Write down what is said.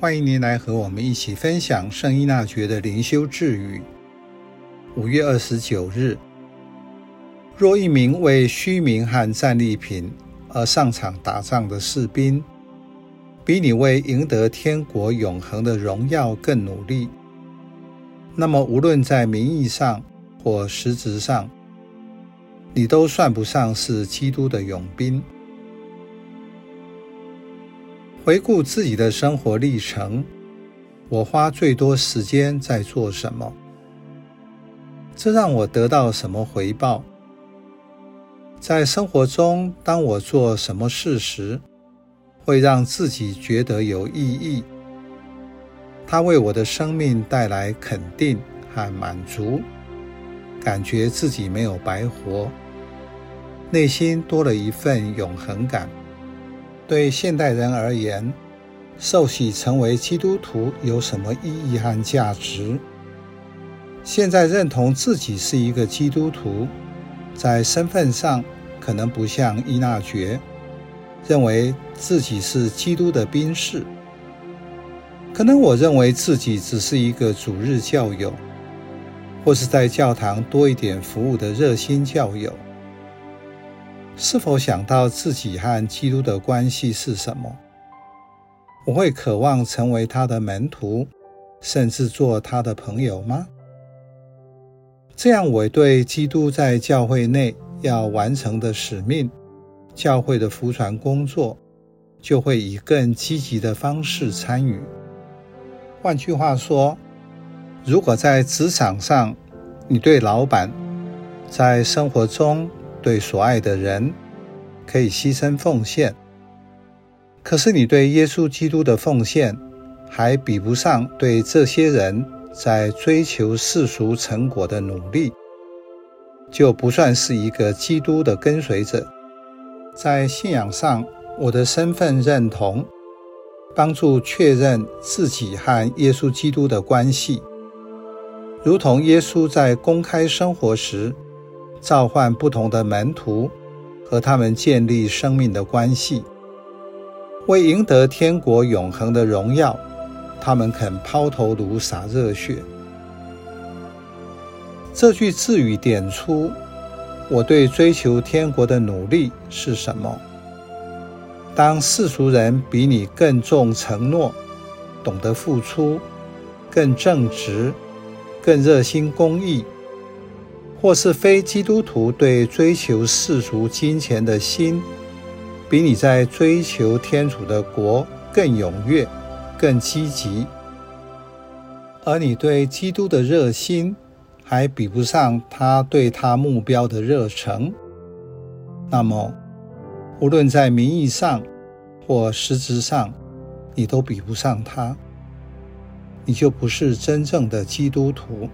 欢迎您来和我们一起分享圣依纳爵的灵修智语。五月二十九日，若一名为虚名和战利品而上场打仗的士兵，比你为赢得天国永恒的荣耀更努力，那么无论在名义上或实质上，你都算不上是基督的勇兵。回顾自己的生活历程，我花最多时间在做什么？这让我得到什么回报？在生活中，当我做什么事时，会让自己觉得有意义？它为我的生命带来肯定和满足，感觉自己没有白活，内心多了一份永恒感。对现代人而言，受洗成为基督徒有什么意义和价值？现在认同自己是一个基督徒，在身份上可能不像伊纳爵，认为自己是基督的兵士。可能我认为自己只是一个主日教友，或是在教堂多一点服务的热心教友。是否想到自己和基督的关系是什么？我会渴望成为他的门徒，甚至做他的朋友吗？这样，我对基督在教会内要完成的使命、教会的服传工作，就会以更积极的方式参与。换句话说，如果在职场上，你对老板，在生活中，对所爱的人可以牺牲奉献，可是你对耶稣基督的奉献还比不上对这些人在追求世俗成果的努力，就不算是一个基督的跟随者。在信仰上，我的身份认同帮助确认自己和耶稣基督的关系，如同耶稣在公开生活时。召唤不同的门徒，和他们建立生命的关系，为赢得天国永恒的荣耀，他们肯抛头颅洒热血。这句字语点出我对追求天国的努力是什么。当世俗人比你更重承诺，懂得付出，更正直，更热心公益。或是非基督徒对追求世俗金钱的心，比你在追求天主的国更踊跃、更积极，而你对基督的热心还比不上他对他目标的热诚，那么无论在名义上或实质上，你都比不上他，你就不是真正的基督徒。